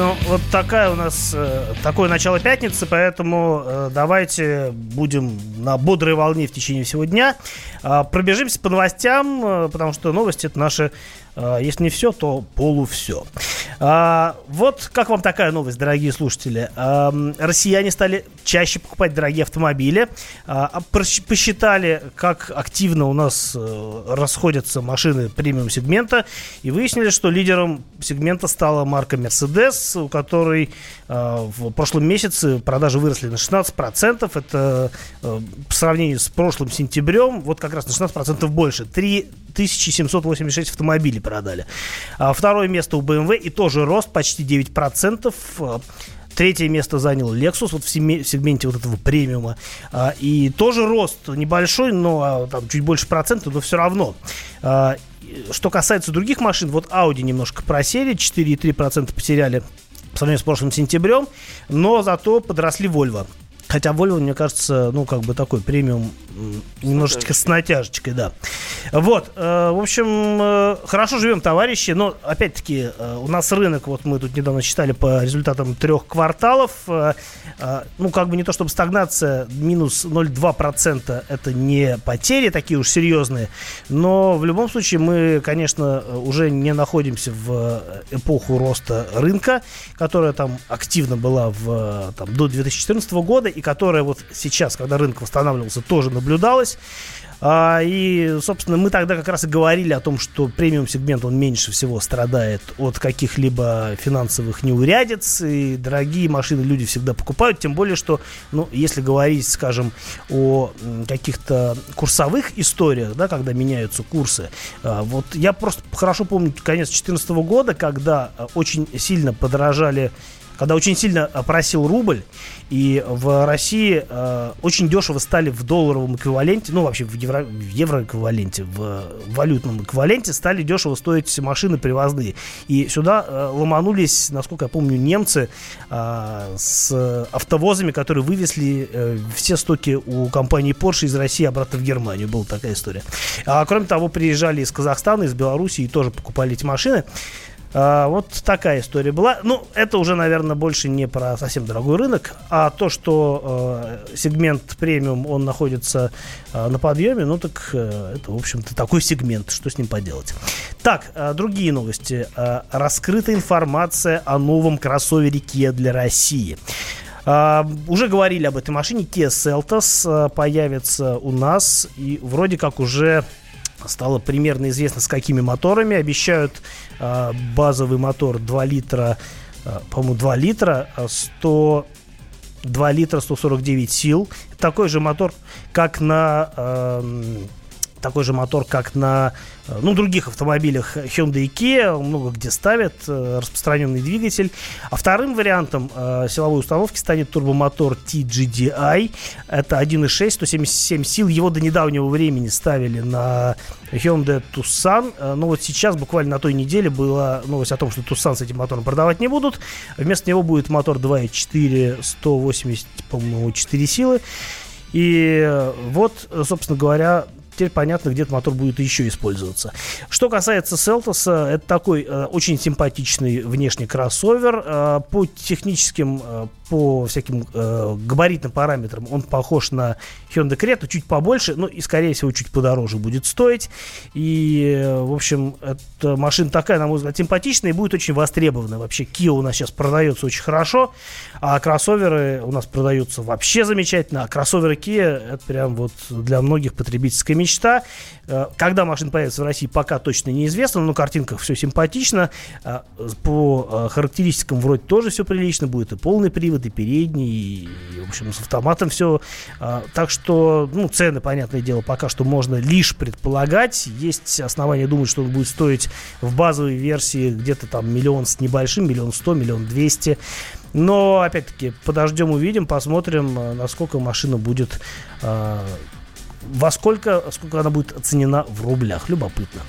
Ну, вот такая у нас, э, такое начало пятницы, поэтому э, давайте будем на бодрой волне в течение всего дня. Э, пробежимся по новостям, э, потому что новости это наши а, а, если не все, то полувсе. А, вот как вам такая новость, дорогие слушатели. А, россияне стали чаще покупать дорогие автомобили. А, а посчитали, как активно у нас э, расходятся машины премиум-сегмента. И выяснили, что лидером сегмента стала марка Mercedes, у которой а, в прошлом месяце продажи выросли на 16%. Это э, по сравнению с прошлым сентябрем, вот как раз на 16% больше. 3 1786 автомобилей продали. А, второе место у BMW и тоже рост почти 9%. А, третье место занял Lexus вот в, семи, в сегменте вот этого премиума. А, и тоже рост небольшой, но а, там чуть больше процента, но все равно. А, что касается других машин, вот Audi немножко просели, 4,3% потеряли по сравнению с прошлым сентябрем, но зато подросли Volvo. Хотя Volvo, мне кажется, ну, как бы такой премиум немножечко с натяжечкой, да. Вот, э, в общем, э, хорошо живем, товарищи, но, опять-таки, э, у нас рынок, вот мы тут недавно читали по результатам трех кварталов, э, э, ну, как бы не то чтобы стагнация, минус 0,2% это не потери такие уж серьезные, но в любом случае мы, конечно, уже не находимся в эпоху роста рынка, которая там активно была в, там, до 2014 года и которая вот сейчас, когда рынок восстанавливался, тоже наблюдалась. А, и, собственно, мы тогда как раз и говорили о том, что премиум сегмент, он меньше всего страдает от каких-либо финансовых неурядиц, и дорогие машины люди всегда покупают, тем более, что, ну, если говорить, скажем, о каких-то курсовых историях, да, когда меняются курсы, а, вот я просто хорошо помню конец 2014 года, когда а, очень сильно подорожали когда очень сильно просил рубль, и в России э, очень дешево стали в долларовом эквиваленте, ну вообще в, евро, в евроэквиваленте, в валютном эквиваленте стали дешево стоить машины привозные. И сюда э, ломанулись, насколько я помню, немцы э, с автовозами, которые вывезли э, все стоки у компании Porsche из России обратно в Германию. Была такая история. А кроме того, приезжали из Казахстана, из Белоруссии и тоже покупали эти машины. А, вот такая история была. Ну, это уже, наверное, больше не про совсем дорогой рынок, а то, что э, сегмент премиум, он находится э, на подъеме, ну так э, это, в общем-то, такой сегмент, что с ним поделать. Так, э, другие новости. Э, раскрыта информация о новом кроссовере Kia для России. Uh, уже говорили об этой машине. Kia Seltos uh, появится у нас. И вроде как уже стало примерно известно, с какими моторами. Обещают э, базовый мотор 2 литра, э, по-моему, 2 литра, 100, а 2 литра 149 сил. Такой же мотор, как на... Э, такой же мотор, как на Э, ну, других автомобилях Hyundai и Kia, много где ставят э, распространенный двигатель. А вторым вариантом э, силовой установки станет турбомотор TGDI. Это 1.6, 177 сил. Его до недавнего времени ставили на Hyundai Tucson. Э, но вот сейчас, буквально на той неделе, была новость о том, что Tucson с этим мотором продавать не будут. Вместо него будет мотор 2.4, 180, по-моему, 4 силы. И вот, собственно говоря, теперь понятно, где этот мотор будет еще использоваться. Что касается Селтоса, это такой э, очень симпатичный внешний кроссовер. Э, по техническим э, по всяким э, габаритным параметрам он похож на Hyundai Creta, чуть побольше, ну и, скорее всего, чуть подороже будет стоить. И, э, в общем, эта машина такая, на мой взгляд, симпатичная и будет очень востребована. Вообще, Kia у нас сейчас продается очень хорошо, а кроссоверы у нас продаются вообще замечательно. А кроссоверы Kia это прям вот для многих потребительская мечта. Э, когда машина появится в России, пока точно неизвестно, но на картинках все симпатично. Э, по характеристикам вроде тоже все прилично, будет и полный привод, и передний, и, в общем, с автоматом все. Так что, ну, цены, понятное дело, пока что можно лишь предполагать. Есть основания думать, что он будет стоить в базовой версии где-то там миллион с небольшим, миллион сто, миллион двести. Но, опять-таки, подождем, увидим, посмотрим, насколько машина будет... Во сколько, сколько она будет оценена в рублях. Любопытно.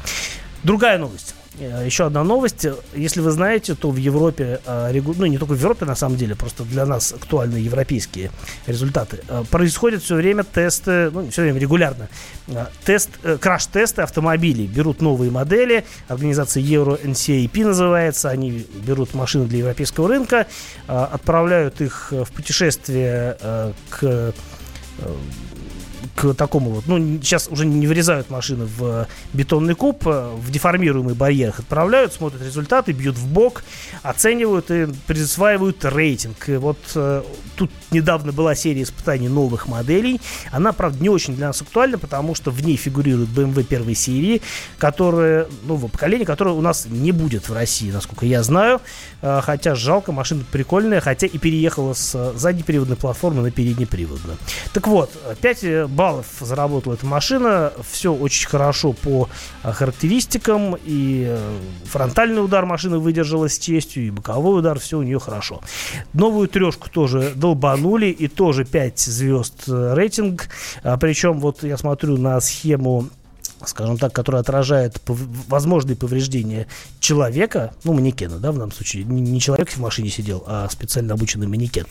Другая новость. э, еще одна новость. Если вы знаете, то в Европе, э, ну не только в Европе на самом деле, просто для нас актуальны европейские результаты. Происходят все время тесты, ну все время регулярно, тест, краш-тесты автомобилей. Берут новые модели, организация Euro NCAP называется, они берут машины для европейского рынка, отправляют их в путешествие к к такому вот, ну, сейчас уже не вырезают машины в бетонный куб, э, в деформируемый барьер их отправляют, смотрят результаты, бьют в бок, оценивают и присваивают рейтинг. И вот э, тут недавно была серия испытаний новых моделей. Она, правда, не очень для нас актуальна, потому что в ней фигурирует BMW первой серии, которая, нового поколения, которое у нас не будет в России, насколько я знаю. Э, хотя жалко, машина прикольная, хотя и переехала с заднеприводной платформы на переднеприводную. Так вот, 5 баллов заработала эта машина. Все очень хорошо по а, характеристикам. И э, фронтальный удар машины выдержала с честью, и боковой удар, все у нее хорошо. Новую трешку тоже долбанули, и тоже 5 звезд э, рейтинг. А, причем вот я смотрю на схему скажем так, которая отражает возможные повреждения человека, ну, манекена, да, в данном случае, не человек в машине сидел, а специально обученный манекен.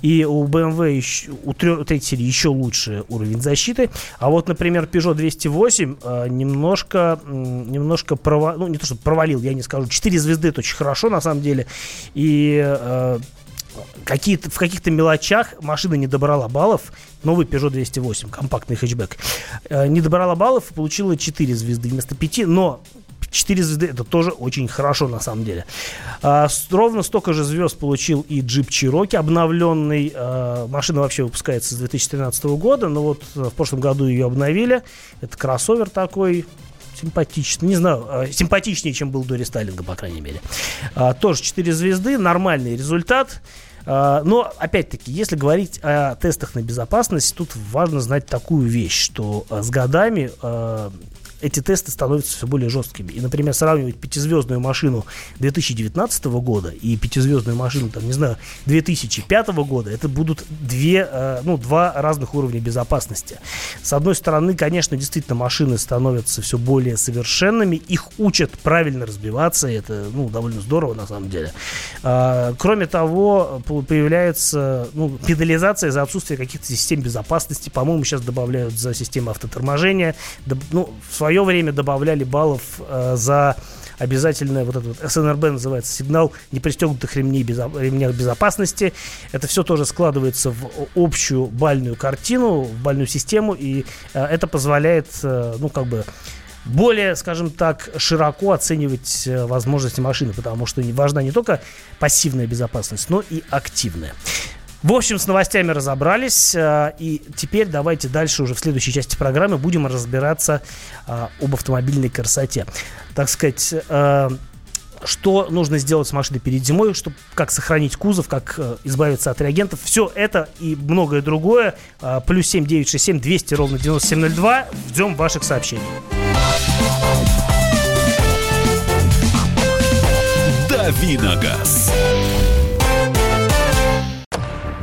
И у BMW, еще, у третьей серии еще лучше уровень защиты, а вот, например, Peugeot 208 э, немножко, немножко провалил, ну, не то, что провалил, я не скажу, 4 звезды, это очень хорошо, на самом деле, и э, какие-то, в каких-то мелочах машина не добрала баллов. Новый Peugeot 208, компактный хэтчбэк. Э, не добрала баллов, получила 4 звезды вместо 5, но 4 звезды это тоже очень хорошо на самом деле. А, ровно столько же звезд получил и Jeep Cherokee обновленный. А, машина вообще выпускается с 2013 года, но вот в прошлом году ее обновили. Это кроссовер такой, симпатичный, не знаю, а, симпатичнее, чем был до рестайлинга, по крайней мере. А, тоже 4 звезды, нормальный результат. А, но, опять-таки, если говорить о тестах на безопасность, тут важно знать такую вещь, что с годами эти тесты становятся все более жесткими. И, например, сравнивать пятизвездную машину 2019 года и пятизвездную машину, там, не знаю, 2005 года, это будут две, э, ну, два разных уровня безопасности. С одной стороны, конечно, действительно машины становятся все более совершенными, их учат правильно разбиваться, и это, ну, довольно здорово на самом деле. А, кроме того, появляется, ну, педализация за отсутствие каких-то систем безопасности, по-моему, сейчас добавляют за систему автоторможения, ну, в свое свое время добавляли баллов э, за обязательно вот этот вот СНРБ называется сигнал непристегнутых ремней безо, ремнях безопасности. Это все тоже складывается в общую бальную картину, в бальную систему, и э, это позволяет, э, ну, как бы более, скажем так, широко оценивать э, возможности машины, потому что важна не только пассивная безопасность, но и активная. В общем, с новостями разобрались. Э, и теперь давайте дальше уже в следующей части программы будем разбираться э, об автомобильной красоте. Так сказать, э, что нужно сделать с машиной перед зимой, чтобы, как сохранить кузов, как избавиться от реагентов. Все это и многое другое. Плюс 7 967 200 ровно 9702. Ждем ваших сообщений. Давиногаз.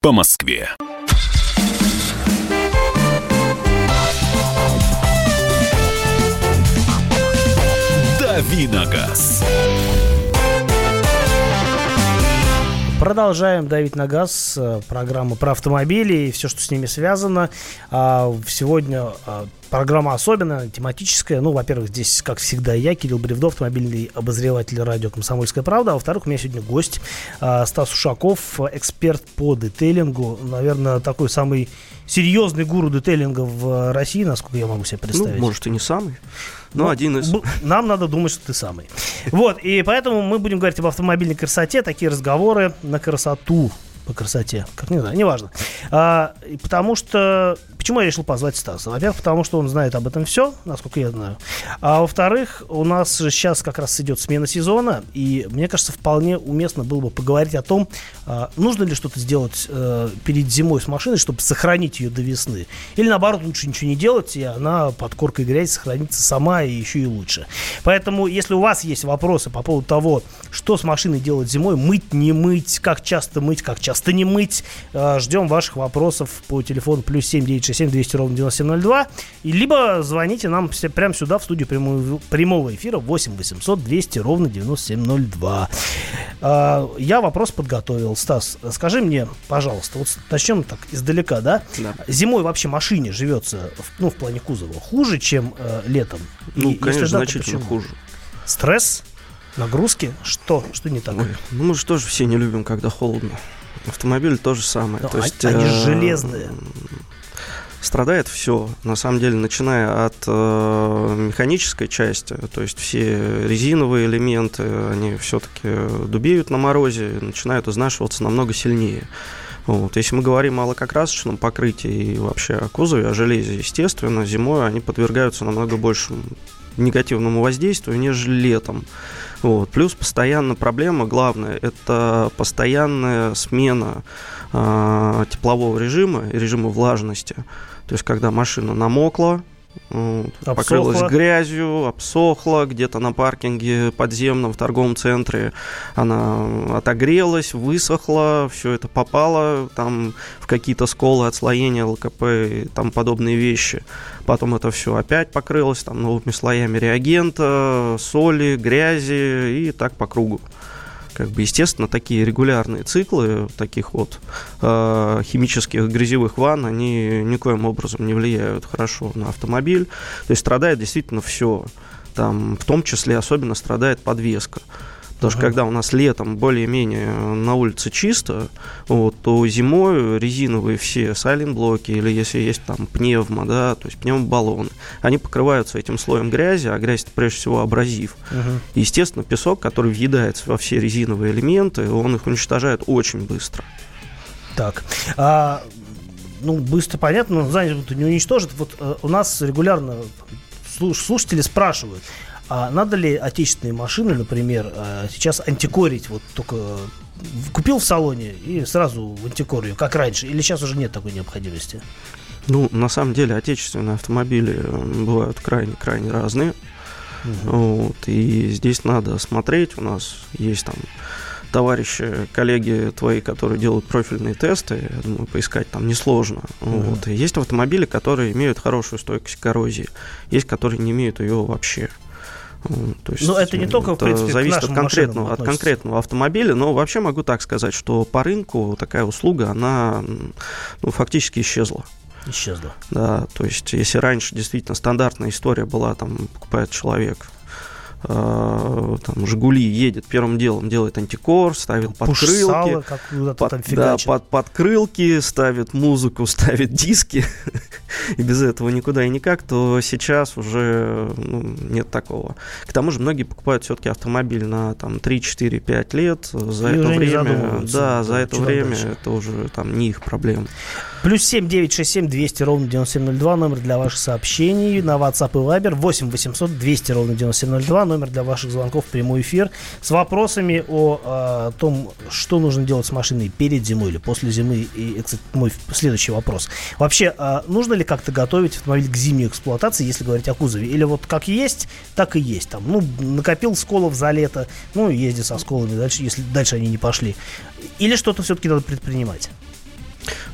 по Москве. Давиногаз. Продолжаем давить на газ. Э, программа про автомобили и все, что с ними связано. А, сегодня а, Программа особенная, тематическая. Ну, во-первых, здесь, как всегда, я, Кирилл Бревдов, автомобильный обозреватель радио «Комсомольская правда». А во-вторых, у меня сегодня гость э, Стас Ушаков, эксперт по детейлингу. Наверное, такой самый серьезный гуру детейлинга в России, насколько я могу себе представить. Ну, может, и не самый, но ну, один из. Нам надо думать, что ты самый. Вот, и поэтому мы будем говорить об автомобильной красоте. Такие разговоры на красоту по красоте. Как не знаю, неважно. А, потому что... Почему я решил позвать Стаса? Во-первых, потому что он знает об этом все, насколько я знаю. А во-вторых, у нас же сейчас как раз идет смена сезона, и мне кажется, вполне уместно было бы поговорить о том, а, нужно ли что-то сделать а, перед зимой с машиной, чтобы сохранить ее до весны. Или наоборот, лучше ничего не делать, и она под коркой грязи сохранится сама и еще и лучше. Поэтому, если у вас есть вопросы по поводу того, что с машиной делать зимой, мыть, не мыть, как часто мыть, как часто не мыть, а, ждем ваших вопросов по телефону плюс 7967 200 ровно 9702, и либо звоните нам прямо сюда в студию прямого, прямого эфира 8 800 200 ровно 9702. Я вопрос подготовил. Стас, скажи мне, пожалуйста, вот начнем так издалека, да? Да. Зимой вообще машине живется, ну, в плане кузова, хуже, чем э, летом? Ну, И конечно, да, значительно хуже. Стресс? Нагрузки? Что? Что не так? Ой, ну мы же тоже все не любим, когда холодно. Автомобиль то же самое. Ну, то а- есть, они э, железные. Страдает все, на самом деле, начиная от э, механической части, то есть все резиновые элементы, они все-таки дубеют на морозе, начинают изнашиваться намного сильнее. Вот. Если мы говорим о лакокрасочном покрытии и вообще о кузове, о железе, естественно, зимой они подвергаются намного большему негативному воздействию, нежели летом. Вот. Плюс постоянно проблема, главная, это постоянная смена э, теплового режима и режима влажности. То есть, когда машина намокла, вот, Обсохла. покрылась грязью, обсохла, где-то на паркинге подземном в торговом центре она отогрелась, высохла, все это попало там в какие-то сколы, отслоения ЛКП и там подобные вещи. Потом это все опять покрылось там новыми слоями реагента, соли, грязи и так по кругу. Как бы, естественно, такие регулярные циклы таких вот э, химических грязевых ванн, они никоим образом не влияют хорошо на автомобиль. То есть страдает действительно все. Там, в том числе особенно страдает подвеска. Потому что когда у нас летом более-менее на улице чисто, вот, то зимой резиновые все сайлент-блоки или если есть там пневмо, да, то есть пневмобаллоны, они покрываются этим слоем грязи, а грязь это прежде всего абразив. И, Естественно, песок, который въедается во все резиновые элементы, он их уничтожает очень быстро. Так. А, ну, быстро понятно, но занят не уничтожит. Вот э, у нас регулярно слуш- слушатели спрашивают, а надо ли отечественные машины, например, э, сейчас антикорить, вот только купил в салоне и сразу в антикорию, как раньше, или сейчас уже нет такой необходимости? Ну, на самом деле, отечественные автомобили э, бывают крайне-крайне разные. Вот, и здесь надо смотреть. У нас есть там товарищи, коллеги твои, которые делают профильные тесты, я думаю, поискать там несложно. Вот. И есть автомобили, которые имеют хорошую стойкость к коррозии, есть, которые не имеют ее вообще. То есть, Но это не только, в это принципе, к зависит от конкретного, от конкретного автомобиля, но вообще могу так сказать, что по рынку такая услуга, она ну, фактически исчезла. Исчезла. Да, то есть, если раньше действительно стандартная история была, там покупает человек там Жигули едет первым делом делает антикор, ставит подкрылки, под, там да, под подкрылки, ставит музыку, ставит диски, и без этого никуда и никак, то сейчас уже ну, нет такого. К тому же многие покупают все-таки автомобиль на там 3, 4, 5 лет. За И это время, да, за это время дальше. это уже там не их проблема. Плюс 7 967 200 ровно 9702, номер для ваших сообщений на WhatsApp и Viber 8 800 200 ровно 9702, номер для ваших звонков в прямой эфир с вопросами о, а, том, что нужно делать с машиной перед зимой или после зимы. И, кстати, мой следующий вопрос. Вообще, а, нужно ли как-то готовить автомобиль к зимней эксплуатации, если говорить о кузове? Или вот как есть, так и есть. Там, ну, накопил сколов за лето, ну, езди со сколами дальше, если дальше они не пошли. Или что-то все-таки надо предпринимать?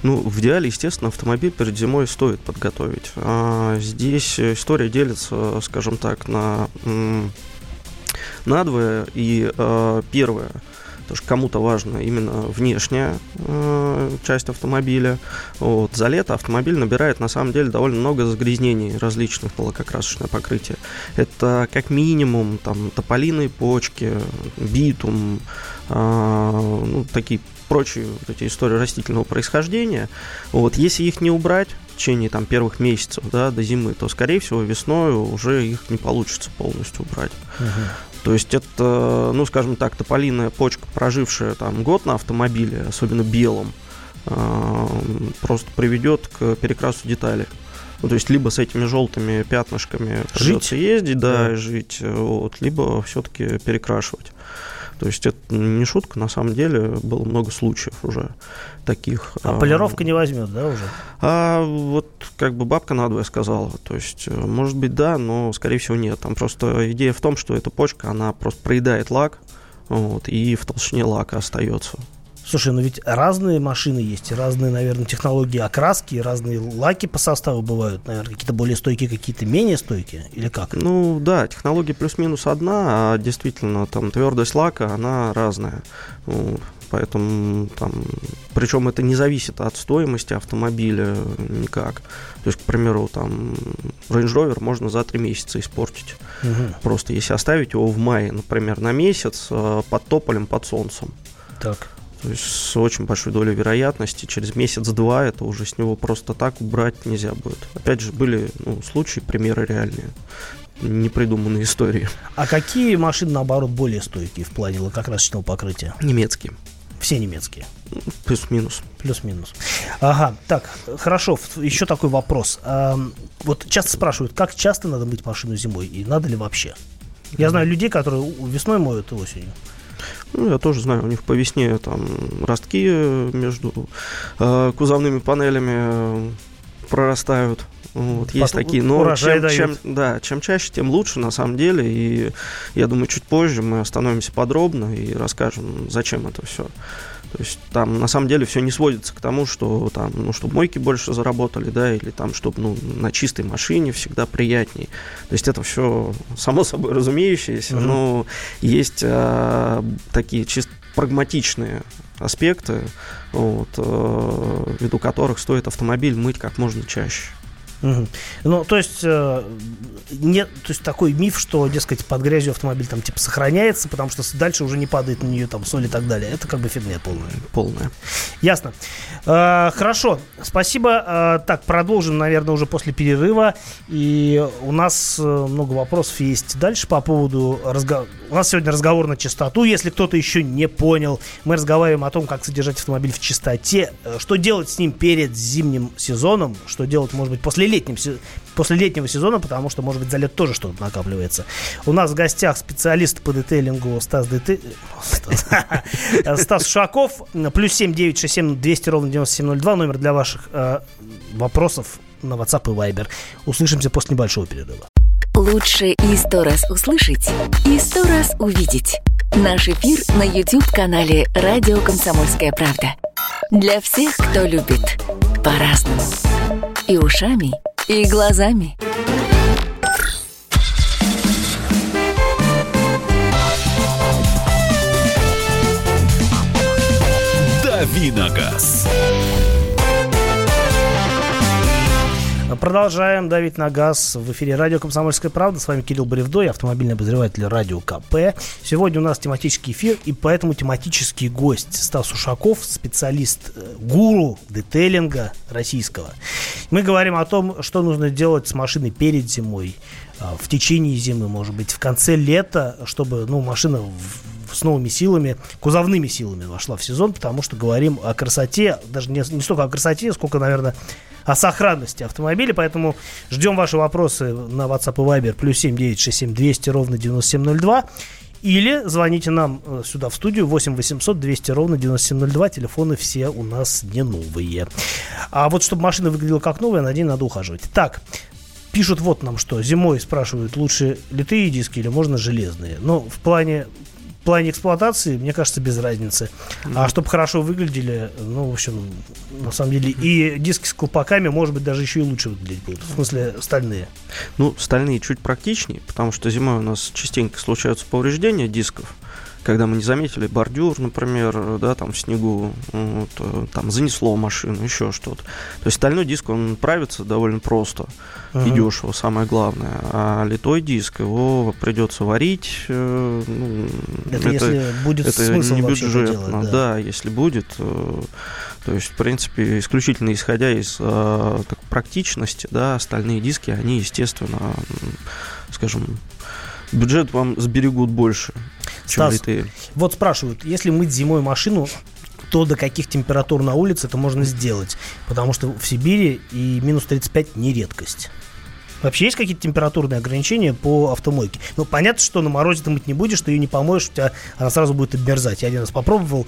Ну, в идеале, естественно, автомобиль перед зимой стоит подготовить. А здесь история делится, скажем так, на надвое. И э, первое, потому что кому-то важно именно внешняя э, часть автомобиля. Вот. За лето автомобиль набирает на самом деле довольно много загрязнений различных на лакокрасочное покрытие. Это как минимум там тополиные почки, битум, а, ну, такие прочие вот эти истории растительного происхождения. Вот, если их не убрать в течение там, первых месяцев да, до зимы, то, скорее всего, весной уже их не получится полностью убрать. То есть это, ну, скажем так, тополиная почка, прожившая там год на автомобиле, особенно белом, э, просто приведет к перекрасу деталей. Ну, то есть либо с этими желтыми пятнышками придется ездить, да, да. жить, вот, либо все-таки перекрашивать. То есть это не шутка, на самом деле было много случаев уже таких. А полировка не возьмет, да, уже? А вот как бы бабка надвое сказала. То есть, э, может быть, да, но, скорее всего, нет. Там просто идея в том, что эта почка, она просто проедает лак, вот, и в толщине лака остается. Слушай, ну ведь разные машины есть, разные, наверное, технологии окраски, разные лаки по составу бывают, наверное, какие-то более стойкие, какие-то менее стойкие, или как? Ну да, технология плюс-минус одна, а действительно там твердость лака, она разная. Ну, поэтому там, причем это не зависит от стоимости автомобиля никак. То есть, к примеру, там Range Rover можно за три месяца испортить. Угу. Просто если оставить его в мае, например, на месяц э, под тополем, под солнцем. Так. То есть с очень большой долей вероятности через месяц-два это уже с него просто так убрать нельзя будет. Опять же, были ну, случаи, примеры реальные непридуманные истории. А какие машины, наоборот, более стойкие в плане лакокрасочного покрытия? Немецкие. Все немецкие. Плюс-минус. Плюс-минус. Ага, так, хорошо. Еще такой вопрос. Вот часто спрашивают, как часто надо мыть машину зимой и надо ли вообще? Я знаю людей, которые весной моют и осенью. Ну, я тоже знаю, у них по весне там ростки между э, кузовными панелями э, прорастают. Вот, есть такие, но чем, чем, да, чем чаще, тем лучше на самом деле. И я думаю, чуть позже мы остановимся подробно и расскажем, зачем это все. То есть там на самом деле все не сводится к тому, что там, ну, чтобы мойки больше заработали, да, или там, чтобы ну, на чистой машине всегда приятней. То есть это все само собой разумеющееся, mm-hmm. но есть а, такие чисто прагматичные аспекты, вот, а, ввиду которых стоит автомобиль мыть как можно чаще. Угу. Ну, то есть, э, нет, то есть такой миф, что, дескать, под грязью автомобиль там типа сохраняется, потому что дальше уже не падает на нее там соль и так далее. Это как бы фигня полная. Полная. Ясно. Э, хорошо, спасибо. Э, так, продолжим, наверное, уже после перерыва. И у нас много вопросов есть дальше по поводу разговора. У нас сегодня разговор на чистоту. Если кто-то еще не понял, мы разговариваем о том, как содержать автомобиль в чистоте, э, что делать с ним перед зимним сезоном, что делать, может быть, после летним, после летнего сезона, потому что, может быть, за лет тоже что-то накапливается. У нас в гостях специалист по детейлингу Стас, Дете... Стас Шаков. Плюс 7 967 200 ровно 9702. Номер для ваших э, вопросов на WhatsApp и Viber. Услышимся после небольшого перерыва. Лучше и сто раз услышать, и сто раз увидеть. Наш эфир на YouTube-канале «Радио Комсомольская правда». Для всех, кто любит по-разному и ушами, и глазами. Давиногаз. Продолжаем давить на газ в эфире радио «Комсомольская правда». С вами Кирилл Бревдой, автомобильный обозреватель радио КП. Сегодня у нас тематический эфир, и поэтому тематический гость Стас Ушаков, специалист, э, гуру детейлинга российского. Мы говорим о том, что нужно делать с машиной перед зимой, в течение зимы, может быть, в конце лета, чтобы ну, машина с новыми силами, кузовными силами вошла в сезон, потому что говорим о красоте, даже не, не столько о красоте, сколько, наверное, о сохранности автомобиля. Поэтому ждем ваши вопросы на WhatsApp и Viber плюс 7967 200 ровно 9702. Или звоните нам э, сюда в студию 8 800 200 ровно 9702. Телефоны все у нас не новые. А вот чтобы машина выглядела как новая, на день надо ухаживать. Так, пишут вот нам что. Зимой спрашивают, лучше литые диски или можно железные. Но в плане в плане эксплуатации, мне кажется, без разницы. Mm-hmm. А чтобы хорошо выглядели, ну, в общем, на самом деле, и диски с колпаками, может быть, даже еще и лучше выглядеть будут. В смысле, стальные. Ну, стальные чуть практичнее, потому что зимой у нас частенько случаются повреждения дисков когда мы не заметили бордюр, например, да, там в снегу, вот, э, там занесло машину, еще что-то. То есть стальной диск, он правится довольно просто uh-huh. и дешево, самое главное. А литой диск, его придется варить. Э, ну, это, это если будет это смысл не бюджетно, делать, да. да, если будет. Э, то есть, в принципе, исключительно исходя из э, так, практичности, да, остальные диски, они, естественно, скажем, бюджет вам сберегут больше, Стас, ритейль. Вот спрашивают, если мыть зимой машину, то до каких температур на улице это можно сделать? Потому что в Сибири и минус 35 не редкость. Вообще есть какие-то температурные ограничения по автомойке? Ну, понятно, что на морозе ты мыть не будешь, ты ее не помоешь, у тебя она сразу будет обмерзать. Я один раз попробовал,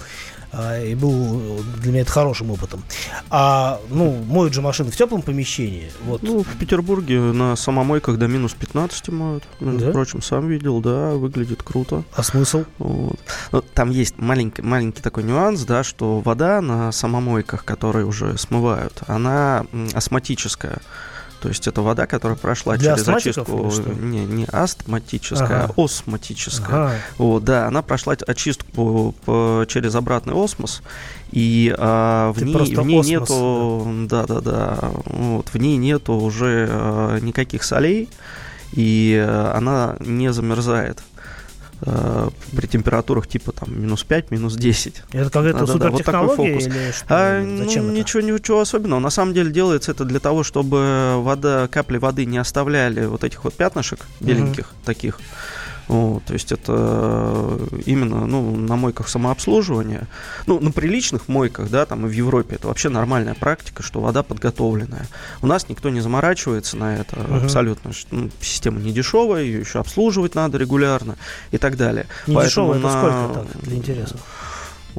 а, и был для меня это хорошим опытом. А, ну, моют же машины в теплом помещении. Вот. Ну, в Петербурге на самомойках до минус 15 моют. Между Да? прочим, сам видел, да, выглядит круто. А смысл? Вот. Ну, там есть маленький, маленький такой нюанс, да, что вода на самомойках, которые уже смывают, она астматическая. То есть это вода, которая прошла Для через очистку. Не, не астматическая, Ага. а осматическая. Ага. Вот, да, она прошла очистку по- через обратный осмос, и а, в, Ты ней, в ней осмос, нету, да, да, да, вот, в ней нету уже а, никаких солей, и а, она не замерзает а, при температурах типа там минус 5, минус 10. Это какая-то вот такой супертехнология фокус. или что? А, ну, Зачем это? ничего, ничего особенного. На самом деле делается это для того, чтобы вода, капли воды не оставляли вот этих вот пятнышек беленьких таких. Вот, то есть это э, именно ну, на мойках самообслуживания. Ну, на приличных мойках, да, там и в Европе это вообще нормальная практика, что вода подготовленная. У нас никто не заморачивается на это Мгм. абсолютно. Ну, система не дешевая, ее еще обслуживать надо регулярно и так далее. Не Поэтому дешево, это на- сколько так, для интереса?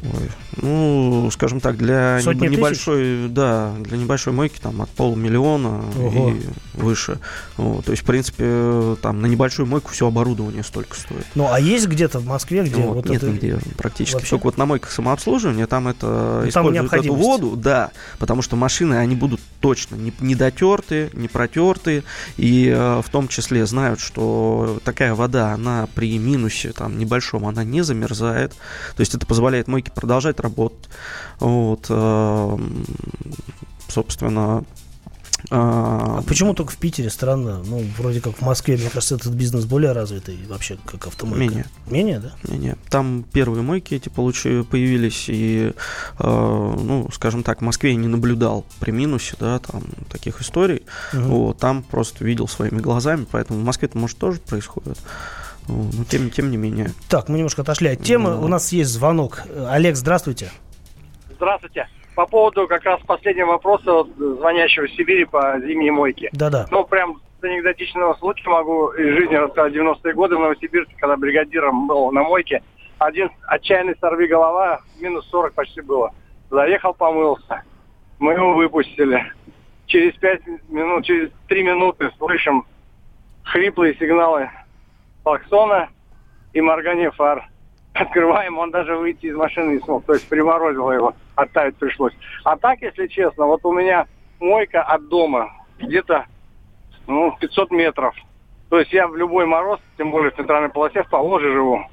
Ой, ну, скажем так, для Сотни неб- небольшой, да, для небольшой мойки там от полумиллиона Ого. и выше. Вот, то есть, в принципе, там на небольшую мойку все оборудование столько стоит. Ну, а есть где-то в Москве, где Вот, вот, нет это... нигде практически. Вообще? Только вот на мойках самообслуживания там это там используют эту необходимость. воду, да, потому что машины, они будут точно не, не дотерты, не протерты, и э, в том числе знают, что такая вода, она при минусе там небольшом, она не замерзает, то есть это позволяет мойке продолжать работать. Вот, эм, собственно, А а, почему только в Питере? Странно. Ну, вроде как в Москве, мне кажется, этот бизнес более развитый вообще, как автомойка. Менее. Менее, да? Не-не, там первые мойки эти получи, появились, и, э, ну, скажем так, в Москве я не наблюдал при минусе, да, там, таких историй. Мгм. Вот, там просто видел своими глазами, поэтому в Москве это, может, тоже происходит. Но тем, тем не менее. Так, мы немножко отошли от темы. Ну. У нас есть звонок. Олег, здравствуйте. Здравствуйте. По поводу как раз последнего вопроса вот, звонящего из Сибири по зимней мойке. Да-да. Ну, прям с анекдотичного случая могу из жизни рассказать. В 90-е годы в Новосибирске, когда бригадиром был на мойке, один отчаянный сорви голова, минус 40 почти было. Заехал, помылся. Мы его выпустили. Через пять минут, через три минуты слышим хриплые сигналы клаксона и моргание фар. Открываем, он даже выйти из машины не смог. То есть приморозило его, оставить пришлось. А так, если честно, вот у меня мойка от дома где-то ну, 500 метров. То есть я в любой мороз, тем более в центральной полосе, в Поволжье живу.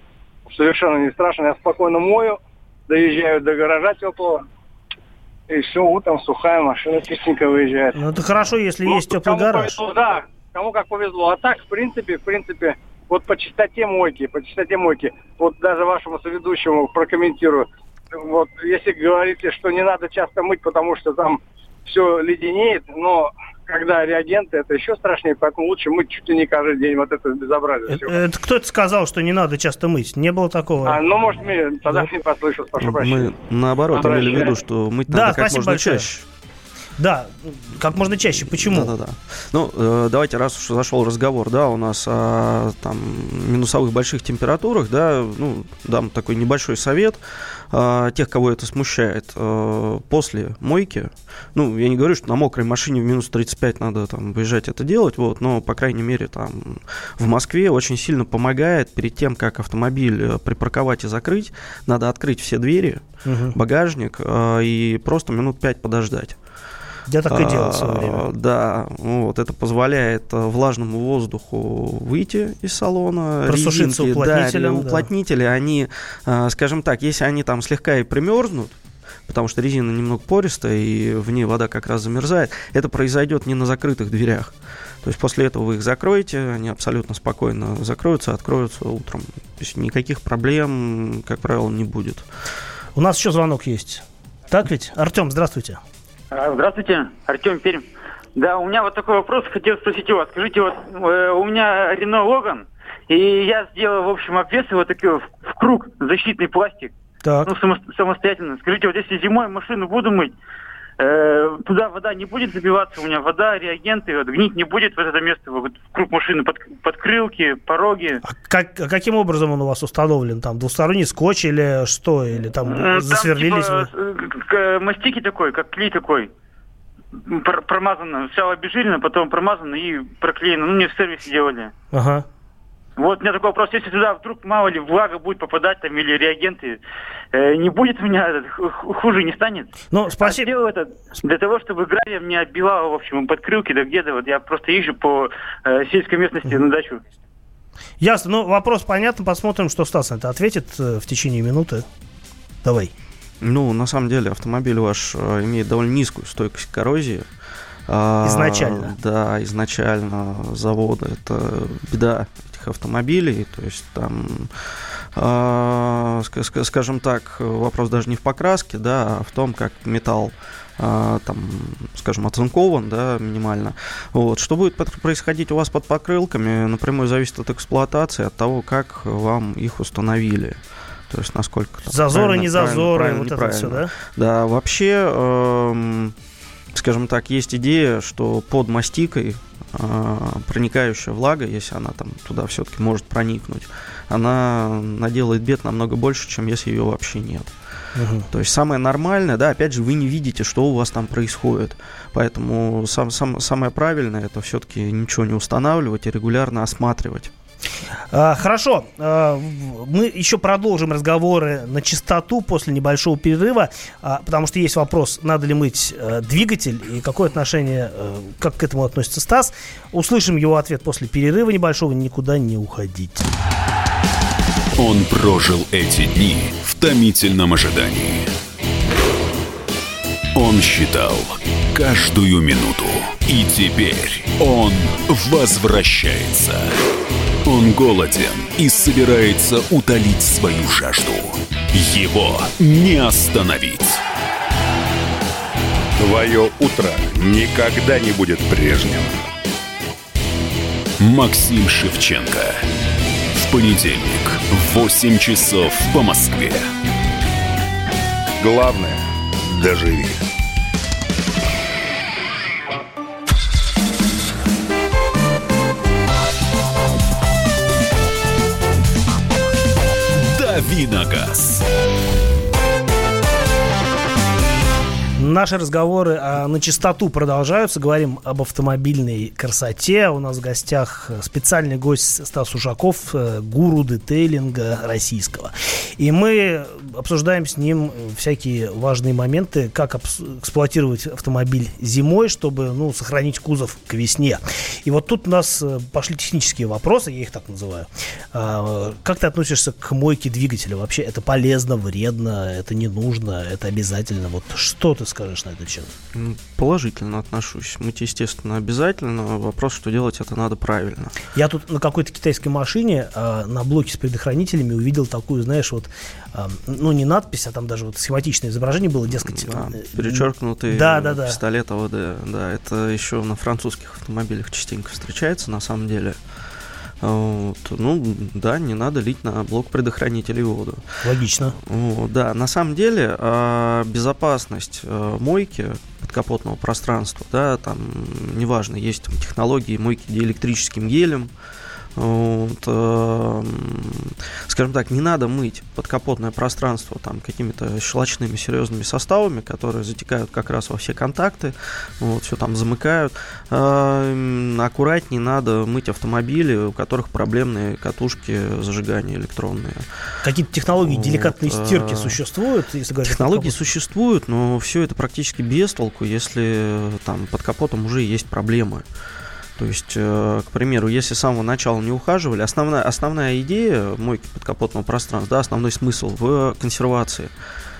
Совершенно не страшно. Я спокойно мою, доезжаю до гаража теплого. И все, утром сухая машина чистенько выезжает. Ну, это хорошо, если Ну, есть теплый кому гараж. повезло, да, кому как повезло. А так, в принципе, в принципе, вот по чистоте мойки, по чистоте мойки, вот даже вашему соведущему прокомментирую. Вот если говорите, что не надо часто мыть, потому что там все леденеет, но когда реагенты, это еще страшнее, поэтому лучше мыть чуть ли не каждый день вот это безобразие. Это, это кто это сказал, что не надо часто мыть? Не было такого. А, ну, может, мне тогда не послышал, прошу прощения. Мы наоборот Хорошо. имели в виду, что мыть Да, надо как можно большое. чаще. Да, как можно чаще. Почему? Да-да-да. Ну, э, давайте, раз уж зашел разговор, да, у нас о там, минусовых больших температурах, да, ну, дам такой небольшой совет а, тех, кого это смущает. Э, после мойки, ну, я не говорю, что на мокрой машине в минус 35 надо там выезжать это делать, вот, но, по крайней мере, там в Москве очень сильно помогает перед тем, как автомобиль э, припарковать и закрыть, надо открыть все двери, Мгм. багажник э, и просто минут 5 подождать. Я так и делал в свое А, время. Да, вот это позволяет э, влажному воздуху выйти из салона. Просушиться Резинки, уплотнителем, Да, да. уплотнители, они, э, скажем так, если они там слегка и примерзнут, потому что резина немного пористая и в ней вода как раз замерзает, это произойдет не на закрытых дверях. То есть после этого вы их закроете, они абсолютно спокойно закроются, откроются утром. То есть никаких проблем, как правило, не будет. У нас еще звонок есть. Так ведь? Артем, здравствуйте. А, Здравствуйте, Артем Пермь. Да, у меня вот такой вопрос, хотел спросить у вас. Скажите, вот э, у меня Рено Логан, И я сделал, в общем, обвес вот такой в, в круг защитный пластик. Так. Ну, само- самостоятельно. Скажите, вот если зимой машину буду мыть, э, туда вода не будет забиваться, у меня вода, реагенты, вот, гнить не будет в это место, вот, в круг машины, под, подкрылки, пороги. А как, а каким образом он у вас установлен? Там двусторонний скотч или что? Или там М, там, засверлились типа, вы? э, к- мастики такой, как клей такой. Промазано. Сначала обезжирено, потом промазано и проклеено. Ну, мне в сервисе делали. Ага. Вот у меня такой вопрос, если туда вдруг, мало ли, влага будет попадать там или реагенты, э, не будет у меня, хуже не станет? Ну, А спасибо. сделал это для того, чтобы гравием не отбивало, в общем, подкрылки, да где-то. Вот я просто езжу по э, сельской местности на дачу. Ясно. Ну, вопрос понятен. Посмотрим, что Стас на это ответит э, в течение минуты. Давай. Ну, на самом деле, автомобиль ваш э, имеет довольно низкую стойкость к коррозии. А, Изначально. Да, изначально завода. Это беда этих автомобилей. То есть там, а, ска- ска- скажем так, вопрос даже не в покраске, да, а в том, как металл а, там, скажем, оцинкован, да, минимально. Вот. Что будет происходить у вас под покрылками, напрямую зависит от эксплуатации, от того, как вам их установили. То есть, насколько... там Зазоры, правильно- не правильно- зазоры, правильно, вот это все, да? Да, вообще, эм, скажем так, есть идея, что под мастикой э, проникающая влага, если она там туда все-таки может проникнуть, она наделает бед намного больше, чем если ее вообще нет. Мгм. То есть самое нормальное, да, опять же, вы не видите, что у вас там происходит. Поэтому сам, сам, самое правильное это все-таки ничего не устанавливать и регулярно осматривать. А, Хорошо, А, мы еще продолжим разговоры на чистоту после небольшого перерыва, а, потому что есть вопрос, надо ли мыть э, двигатель и какое отношение, э, как к этому относится Стас. Услышим его ответ после перерыва небольшого, никуда не уходить. Он прожил эти дни в томительном ожидании. Он считал каждую минуту. И теперь он возвращается. Он голоден и собирается утолить свою жажду. Его не остановить. Твое утро никогда не будет прежним. Максим Шевченко. В понедельник в 8 часов по Москве. Главное – доживи. «Дави Наши разговоры а, на чистоту продолжаются. Говорим об автомобильной красоте. У нас в гостях э, специальный гость Стас Ушаков, э, гуру детейлинга российского. И мы обсуждаем с ним всякие важные моменты, как эксплуатировать автомобиль зимой, чтобы ну, сохранить кузов к весне. И вот тут у нас э, пошли технические вопросы, я их так называю. А, Как ты относишься к мойке двигателя? Вообще это полезно, вредно, это не нужно, это обязательно? Вот что ты скажешь на этот счет? Положительно отношусь. Мыть, естественно, обязательно. Вопрос, что делать это надо правильно. Я тут на какой-то китайской машине а, на блоке с предохранителями увидел такую, знаешь, вот, а, ну не надпись, а там даже вот схематичное изображение было, дескать. Да, э, перечеркнутый Да, да, да. пистолет АВД. Да, это еще на французских автомобилях частенько встречается, на самом деле. Вот. Ну, да, не надо лить на блок предохранителей воду. Логично. Вот, да, на самом деле а, безопасность а, мойки подкапотного пространства, да, там, неважно, есть там технологии мойки диэлектрическим гелем, вот, м, скажем так, не надо мыть подкапотное пространство там какими-то щелочными серьезными составами, которые затекают как раз во все контакты, вот, все там замыкают. А, м, аккуратнее надо мыть автомобили, у которых проблемные катушки зажигания электронные. Какие-то технологии Вот, деликатной стирки а, существуют, если говорить Технологии существуют, но все это практически без толку, если э, там под капотом уже есть проблемы. То есть, э, к примеру, если с самого начала не ухаживали, основная, основная идея мойки подкапотного пространства, да, основной смысл в консервации.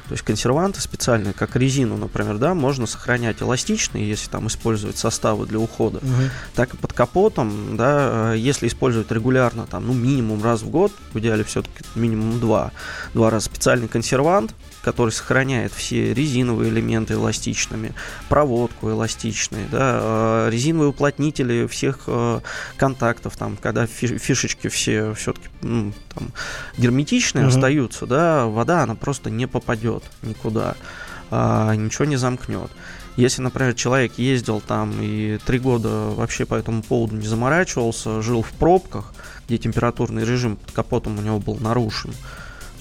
То есть консерванты специальные, как резину, например, да, можно сохранять эластичные, если там использовать составы для ухода, Мгм. так и под капотом, да, э, если использовать регулярно, там, ну, минимум раз в год, в идеале все-таки минимум два, два раза специальный консервант, который сохраняет все резиновые элементы эластичными, проводку эластичной, да, э, резиновые уплотнители всех э, контактов, там, когда фишечки все все-таки ну, там, герметичные угу. остаются, да, вода, она просто не попадет никуда, а, ничего не замкнет. Если, например, человек ездил там и три года вообще по этому поводу не заморачивался, жил в пробках, где температурный режим под капотом у него был нарушен,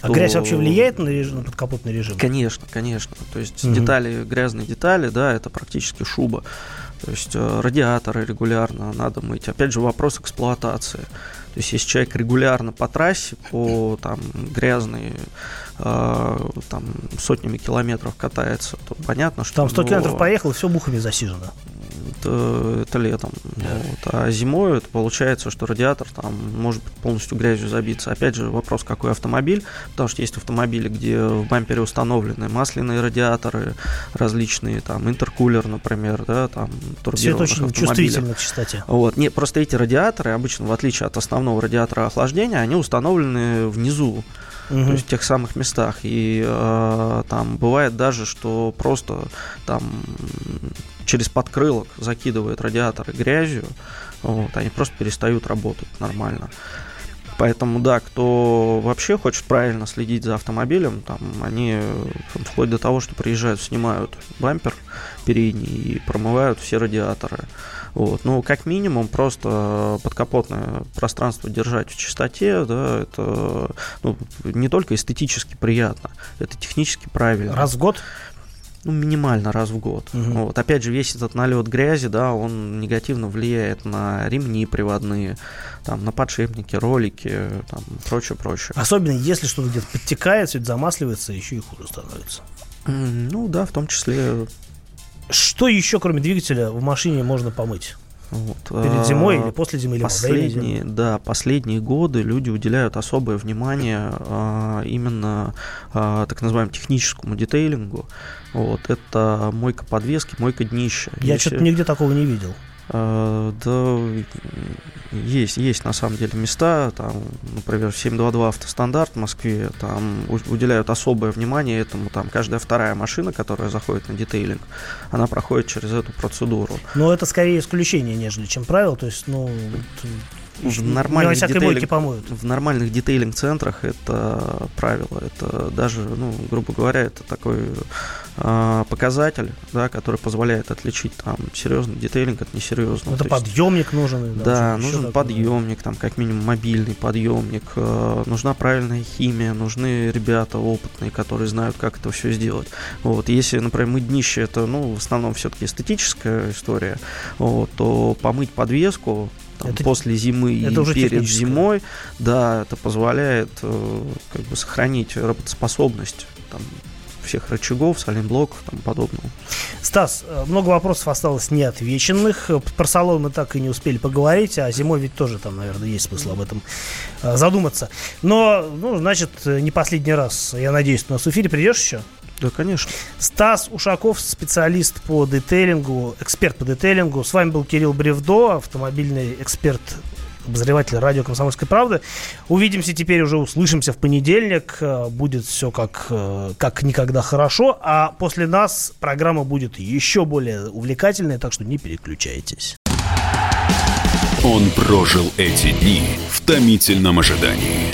а грязь вообще влияет на, режим, на подкапотный режим? Конечно, конечно. То есть угу. детали, грязные детали, да, это практически шуба. То есть э, радиаторы регулярно надо мыть. Опять же, вопрос эксплуатации. То есть, если человек регулярно по трассе, по там грязной, э, там сотнями километров катается, то понятно, что... Там 100 ну, километров поехал, и все бухами засижено это, это летом. Да. Вот. А зимой это получается, что радиатор там может быть полностью грязью забиться. Опять же, вопрос, какой автомобиль, потому что есть автомобили, где в бампере установлены масляные радиаторы различные, там интеркулер, например, да, там Все очень чувствительно к частоте. Вот. Не, просто эти радиаторы, обычно, в отличие от основного радиатора охлаждения, они установлены внизу угу. то есть в тех самых местах. И э, там бывает даже, что просто там через подкрылок закидывают радиаторы грязью, вот, они просто перестают работать нормально. Поэтому, да, кто вообще хочет правильно следить за автомобилем, там они вплоть до того, что приезжают, снимают бампер передний и промывают все радиаторы. Вот. Ну, как минимум, просто подкапотное пространство держать в чистоте, да, это ну, не только эстетически приятно, это технически правильно. Раз в год? Ну, минимально раз в год. Угу. Вот. Опять же, весь этот налет грязи, да, он негативно влияет на ремни приводные, там, на подшипники, ролики, там, прочее, прочее. Особенно если что-то где-то подтекает, все это замасливается, еще и хуже становится. Ну да, в том числе. Что еще, кроме двигателя, в машине можно помыть? Вот. Перед зимой или после зимы? Или последние, да, последние годы люди уделяют особое внимание а, именно а, так называемому техническому детейлингу. Вот, это мойка подвески, мойка днища. Я Если... что-то нигде такого не видел. А, да, есть, есть на самом деле места, там, например, 722 автостандарт в Москве, там уделяют особое внимание этому, там каждая вторая машина, которая заходит на детейлинг, она проходит через эту процедуру. Но это скорее исключение, нежели чем правило, то есть, ну, в нормальных, детейлинг, в нормальных детейлинг-центрах это правило. Это даже, ну, грубо говоря, это такой э, показатель, да, который позволяет отличить там серьезный детейлинг от несерьезного. Это То подъемник есть, нужен. Да, да нужен подъемник, там как минимум мобильный подъемник. Э, нужна правильная химия, нужны ребята опытные, которые знают, как это все сделать. Вот, если, например, мы днище, это, ну, в основном все-таки эстетическая история, вот, то помыть подвеску там, это, после зимы это и уже перед зимой, да, это позволяет э, как бы сохранить работоспособность там, всех рычагов, саленблоков и тому подобного. Стас, э, много вопросов осталось неотвеченных. Про салон мы так и не успели поговорить, а зимой ведь тоже там, наверное, есть смысл об этом э, задуматься. Но, ну, значит, не последний раз, я надеюсь, у нас в эфире придешь еще? Да, конечно. Стас Ушаков, специалист по детейлингу, эксперт по детейлингу. С вами был Кирилл Бревдо, автомобильный эксперт обозреватель радио «Комсомольской правды». Увидимся теперь уже, услышимся в понедельник. Будет все как, как никогда хорошо. А после нас программа будет еще более увлекательная, так что не переключайтесь. Он прожил эти дни в томительном ожидании.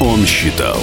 Он считал